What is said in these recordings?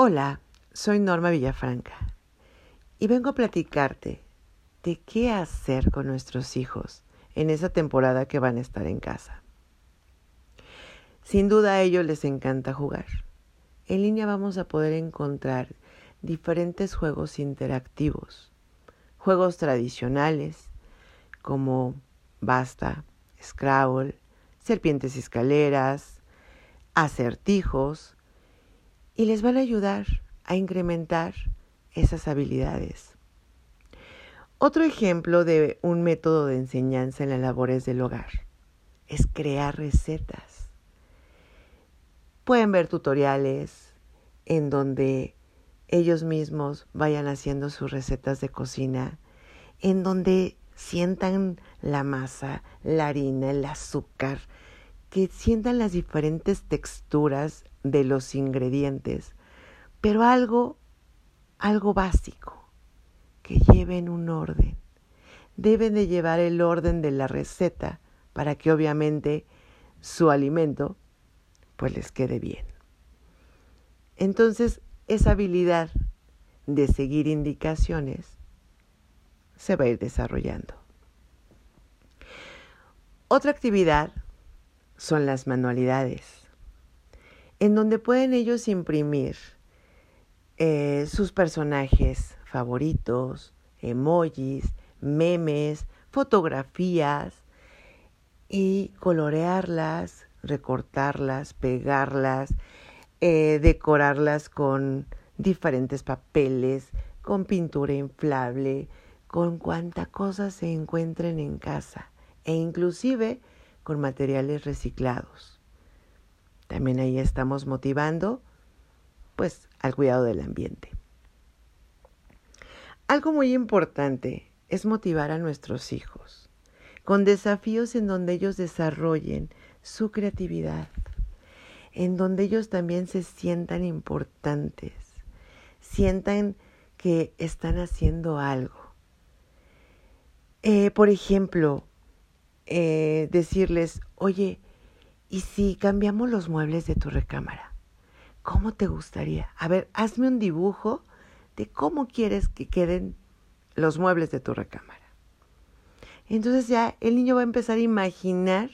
Hola, soy Norma Villafranca y vengo a platicarte de qué hacer con nuestros hijos en esa temporada que van a estar en casa. Sin duda a ellos les encanta jugar. En línea vamos a poder encontrar diferentes juegos interactivos, juegos tradicionales como Basta, Scrabble, Serpientes y Escaleras, acertijos, y les van a ayudar a incrementar esas habilidades. Otro ejemplo de un método de enseñanza en las labores del hogar es crear recetas. Pueden ver tutoriales en donde ellos mismos vayan haciendo sus recetas de cocina, en donde sientan la masa, la harina, el azúcar, que sientan las diferentes texturas de los ingredientes, pero algo, algo básico, que lleven un orden. Deben de llevar el orden de la receta para que obviamente su alimento pues les quede bien. Entonces, esa habilidad de seguir indicaciones se va a ir desarrollando. Otra actividad son las manualidades en donde pueden ellos imprimir eh, sus personajes favoritos, emojis, memes, fotografías y colorearlas, recortarlas, pegarlas, eh, decorarlas con diferentes papeles, con pintura inflable, con cuanta cosa se encuentren en casa e inclusive con materiales reciclados. También ahí estamos motivando pues al cuidado del ambiente. Algo muy importante es motivar a nuestros hijos con desafíos en donde ellos desarrollen su creatividad, en donde ellos también se sientan importantes, sientan que están haciendo algo. Eh, por ejemplo, eh, decirles, oye, ¿Y si cambiamos los muebles de tu recámara? ¿Cómo te gustaría? A ver, hazme un dibujo de cómo quieres que queden los muebles de tu recámara. Entonces ya el niño va a empezar a imaginar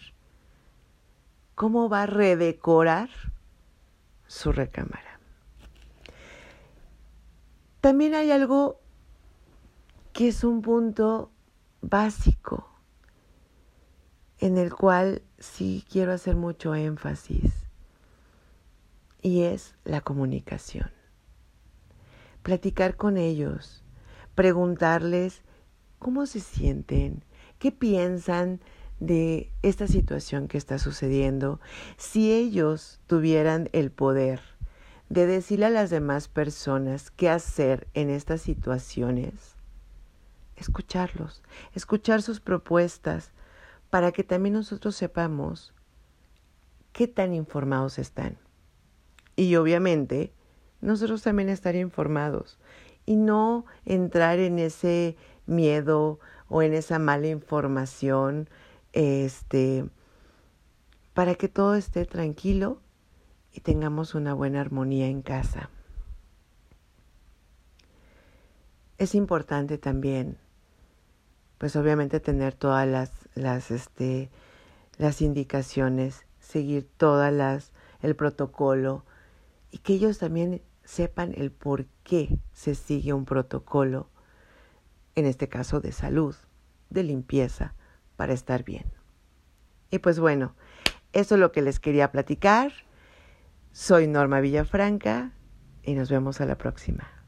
cómo va a redecorar su recámara. También hay algo que es un punto básico en el cual sí quiero hacer mucho énfasis y es la comunicación. Platicar con ellos, preguntarles cómo se sienten, qué piensan de esta situación que está sucediendo. Si ellos tuvieran el poder de decirle a las demás personas qué hacer en estas situaciones, escucharlos, escuchar sus propuestas, para que también nosotros sepamos qué tan informados están. Y obviamente nosotros también estar informados y no entrar en ese miedo o en esa mala información, este, para que todo esté tranquilo y tengamos una buena armonía en casa. Es importante también pues obviamente tener todas las, las, este, las indicaciones, seguir todas las, el protocolo y que ellos también sepan el por qué se sigue un protocolo, en este caso de salud, de limpieza, para estar bien. Y pues bueno, eso es lo que les quería platicar. Soy Norma Villafranca y nos vemos a la próxima.